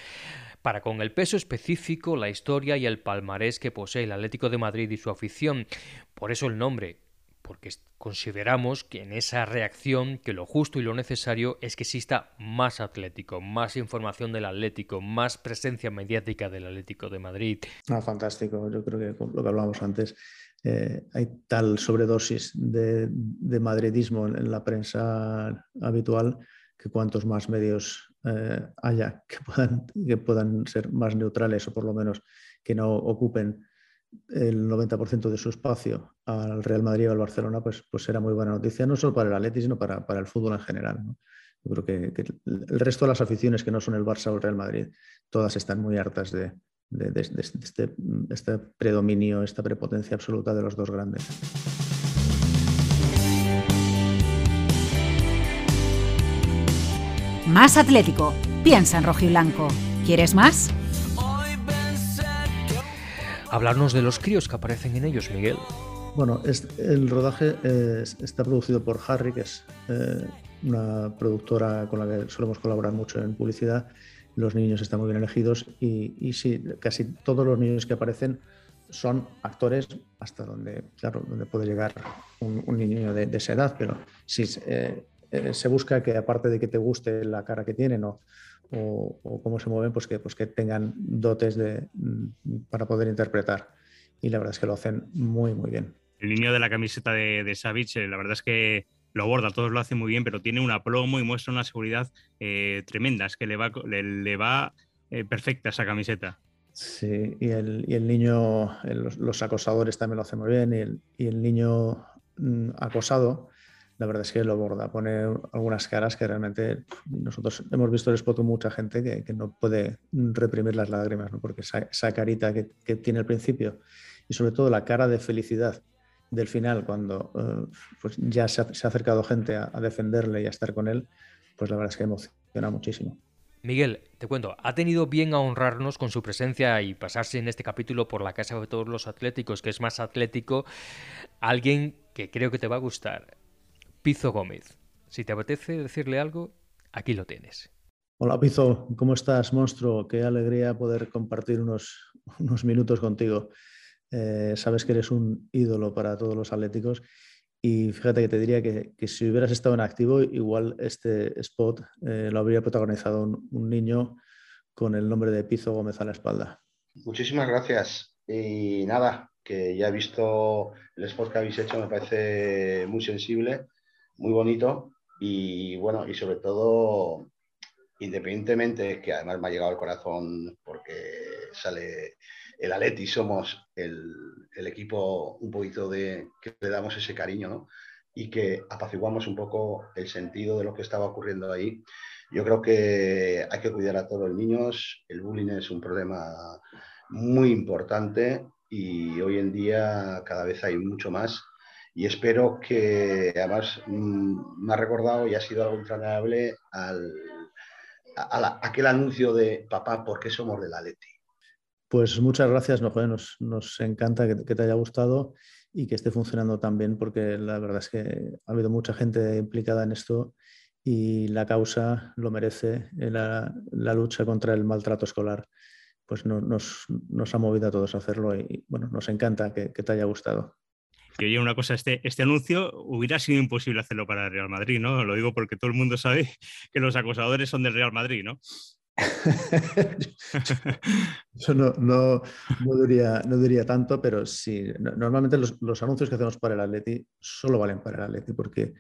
para con el peso específico, la historia y el palmarés que posee el Atlético de Madrid y su afición. Por eso el nombre, porque consideramos que en esa reacción que lo justo y lo necesario es que exista más Atlético, más información del Atlético, más presencia mediática del Atlético de Madrid. Ah, fantástico, yo creo que lo que hablábamos antes, eh, hay tal sobredosis de, madridismo en, la prensa habitual que cuantos más medios eh, haya que puedan, que puedan ser más neutrales o por lo menos que no ocupen el 90% de su espacio al Real Madrid o al Barcelona, pues, pues será muy buena noticia, no solo para el Atleti, sino para, el fútbol en general. Yo creo que, el resto de las aficiones que no son el Barça o el Real Madrid, todas están muy hartas de, este, este predominio, esta prepotencia absoluta de los dos grandes. Más Atlético. Piensa en rojo y blanco. ¿Quieres más? Hablarnos de los críos que aparecen en ellos, Miguel. Bueno, el rodaje está producido por Harry, que es eh, una productora con la que solemos colaborar mucho en publicidad. Los niños están muy bien elegidos y, sí, casi todos los niños que aparecen son actores hasta donde, claro, donde puede llegar un, niño de, esa edad, pero si eh, eh, se busca que aparte de que te guste la cara que tienen o, o, cómo se mueven, pues que, pues que tengan dotes de, mm, para poder interpretar. Y la verdad es que lo hacen muy, muy bien. El niño de la camiseta de, de Savage, la verdad es que lo aborda, todos lo hacen muy bien, pero tiene un aplomo y muestra una seguridad eh, tremenda, es que le va, le, va eh, perfecta esa camiseta. Sí, y el, y el niño, los, acosadores también lo hacen muy bien, y el, y el niño mm, acosado, la verdad es que lo aborda, pone algunas caras que realmente nosotros hemos visto el spot con mucha gente que, no puede reprimir las lágrimas, ¿no? porque esa, carita que, que, tiene al principio y sobre todo la cara de felicidad del final, cuando eh, pues ya se ha, acercado gente a, defenderle y a estar con él, pues la verdad es que emociona muchísimo. Miguel, te cuento, ha tenido bien a honrarnos con su presencia y pasarse en este capítulo por la casa de todos los atléticos, que es más atlético, alguien que creo que te va a gustar, Pizo Gómez. Si te apetece decirle algo, aquí lo tienes. Hola Pizo, ¿cómo estás, monstruo? Qué alegría poder compartir unos, unos minutos contigo. Eh, sabes que eres un ídolo para todos los atléticos y fíjate que te diría que, si hubieras estado en activo, igual este spot eh, lo habría protagonizado un, niño con el nombre de Pizo Gómez a la espalda. Muchísimas gracias. Y nada, que ya he visto el spot que habéis hecho, me parece muy sensible, muy bonito y bueno, y sobre todo, independientemente que además me ha llegado al corazón porque sale el Atleti somos el, equipo un poquito de que le damos ese cariño, ¿no? Y que apaciguamos un poco el sentido de lo que estaba ocurriendo ahí. Yo creo que hay que cuidar a todos los niños. El bullying es un problema muy importante y hoy en día cada vez hay mucho más. Y espero que, además, mm, me ha recordado y ha sido algo entrañable al, a, aquel anuncio de papá, ¿por qué somos del Atleti? Pues muchas gracias, nos, nos encanta que, te haya gustado y que esté funcionando tan bien, porque la verdad es que ha habido mucha gente implicada en esto y la causa lo merece, eh, la, lucha contra el maltrato escolar. Pues nos, ha movido a todos a hacerlo y bueno, nos encanta que, te haya gustado. Y oye, una cosa, este, este anuncio hubiera sido imposible hacerlo para el Real Madrid, ¿no? Lo digo porque todo el mundo sabe [LAUGHS] que los acosadores son del Real Madrid, ¿no? [LAUGHS] Eso no, no, diría, no diría tanto, pero sí, normalmente los, anuncios que hacemos para el Atleti solo valen para el Atleti porque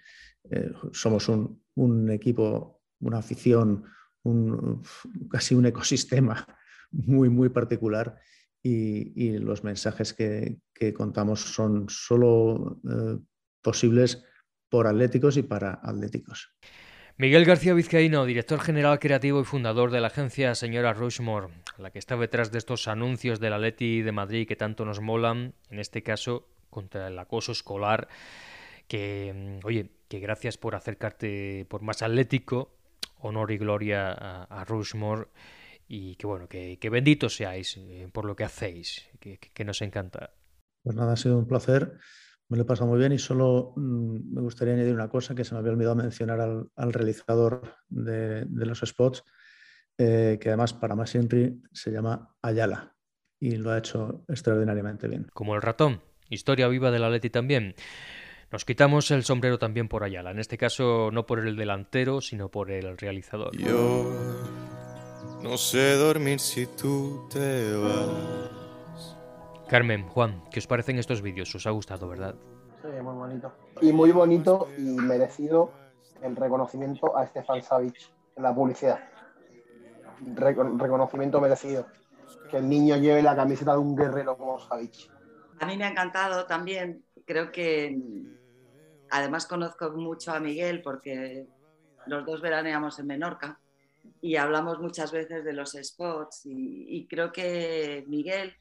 eh, somos un, equipo, una afición, un, casi un ecosistema muy, muy particular y, los mensajes que, contamos son solo eh, posibles por atléticos y para atléticos. Miguel García Vizcaíno, director general creativo y fundador de la agencia Señora Rushmore, la que está detrás de estos anuncios de la Leti de Madrid que tanto nos molan, en este caso contra el acoso escolar, que, mm, oye, que gracias por acercarte por más atlético, honor y gloria a, Rushmore y que bueno, que, benditos seáis eh, por lo que hacéis, que nos encanta. Pues nada, ha sido un placer me lo he pasado muy bien y solo mm, me gustaría añadir una cosa que se me había olvidado mencionar al, realizador de, los spots, eh, que además para más Henry se llama Ayala y lo ha hecho extraordinariamente bien. Como el ratón, historia viva de la Leti también. Nos quitamos el sombrero también por Ayala, en este caso no por el delantero, sino por el realizador. Yo no sé dormir si tú te vas. Carmen, Juan, ¿qué os parecen estos vídeos? ¿Os ha gustado, verdad? Sí, muy bonito. Y muy bonito y merecido el reconocimiento a Estefan Savic en la publicidad. reconocimiento merecido. Que el niño lleve la camiseta de un guerrero como Savic. A mí me ha encantado también. Creo que además conozco mucho a Miguel porque los dos veraneamos en Menorca y hablamos muchas veces de los spots y creo que Miguel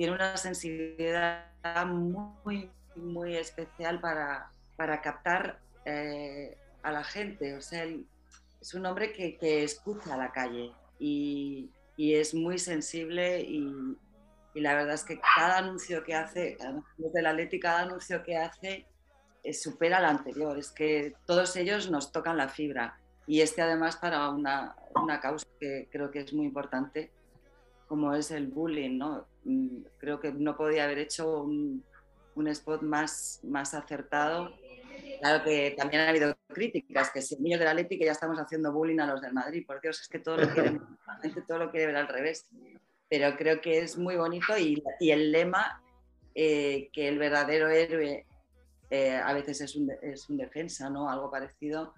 tiene una sensibilidad muy, muy especial para, para captar eh, a la gente. O sea, es un hombre que, que, escucha a la calle y, y es muy sensible y, la verdad es que cada anuncio que hace, desde la cada anuncio que hace eh, supera al anterior. Es que todos ellos nos tocan la fibra y este además para una, una causa que creo que es muy importante como es el bullying, ¿no? Mm, creo que no podía haber hecho un, un spot más, más acertado. Claro que también ha habido críticas, que si el niño de la Leti que ya estamos haciendo bullying a los del Madrid, por Dios, es que todo lo quiere, [LAUGHS] todo lo quiere ver al revés. Pero creo que es muy bonito y, y el lema eh, que el verdadero héroe eh, a veces es un, es un defensa, ¿no? Algo parecido,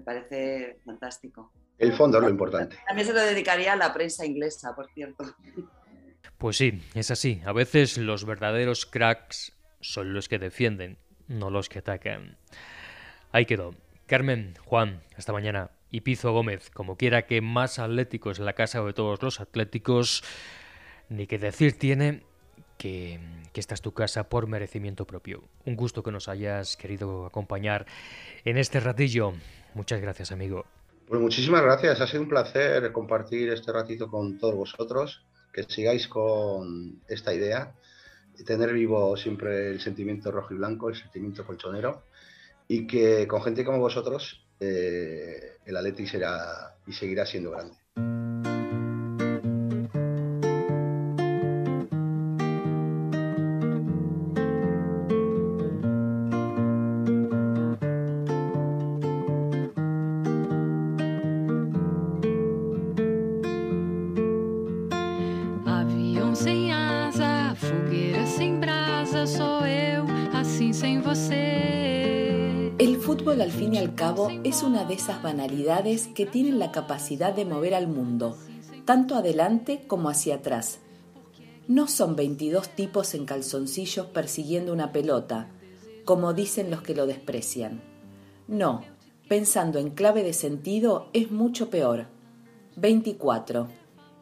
me parece fantástico. El fondo es lo importante. También se lo dedicaría a la prensa inglesa, por cierto. Pues sí, es así. A veces los verdaderos cracks son los que defienden, no los que atacan. Ahí quedó. Carmen, Juan, hasta mañana. Y Pizo Gómez, como quiera que más atléticos en la casa de todos los atléticos, ni que decir tiene que, que, esta es tu casa por merecimiento propio. Un gusto que nos hayas querido acompañar en este ratillo. Muchas gracias, amigo. Pues muchísimas gracias, ha sido un placer compartir este ratito con todos vosotros, que sigáis con esta idea, tener vivo siempre el sentimiento rojo y blanco, el sentimiento colchonero, y que con gente como vosotros eh, el Atleti será y seguirá siendo grande. Es una de esas banalidades que tienen la capacidad de mover al mundo, tanto adelante como hacia atrás. No son 22 tipos en calzoncillos persiguiendo una pelota, como dicen los que lo desprecian. No, pensando en clave de sentido es mucho peor. 24.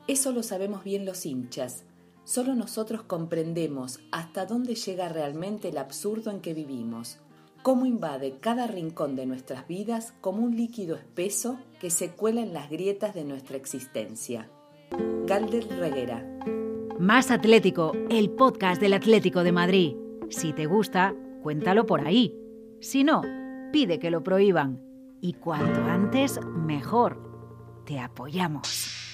Eso lo sabemos bien los hinchas. Solo nosotros comprendemos hasta dónde llega realmente el absurdo en que vivimos, cómo invade cada rincón de nuestras vidas como un líquido espeso que se cuela en las grietas de nuestra existencia. Galder Reguera. Más Atlético, el podcast del Atlético de Madrid. Si te gusta, cuéntalo por ahí. Si no, pide que lo prohíban. Y cuanto antes, mejor. Te apoyamos.